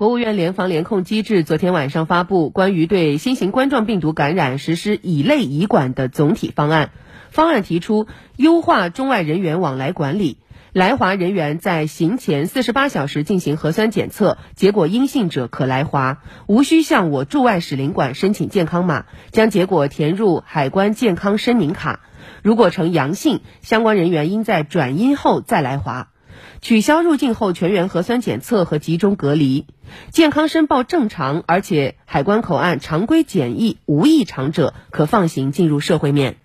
国务院联防联控机制昨天晚上发布关于对新型冠状病毒感染实施乙类乙管的总体方案。方案提出优化中外人员往来管理，来华人员在行前四十八小时进行核酸检测，结果阴性者可来华，无需向我驻外使领馆申请健康码，将结果填入海关健康申明卡。如果呈阳性，相关人员应在转阴后再来华。取消入境后全员核酸检测和集中隔离，健康申报正常，而且海关口岸常规检疫无异常者，可放行进入社会面。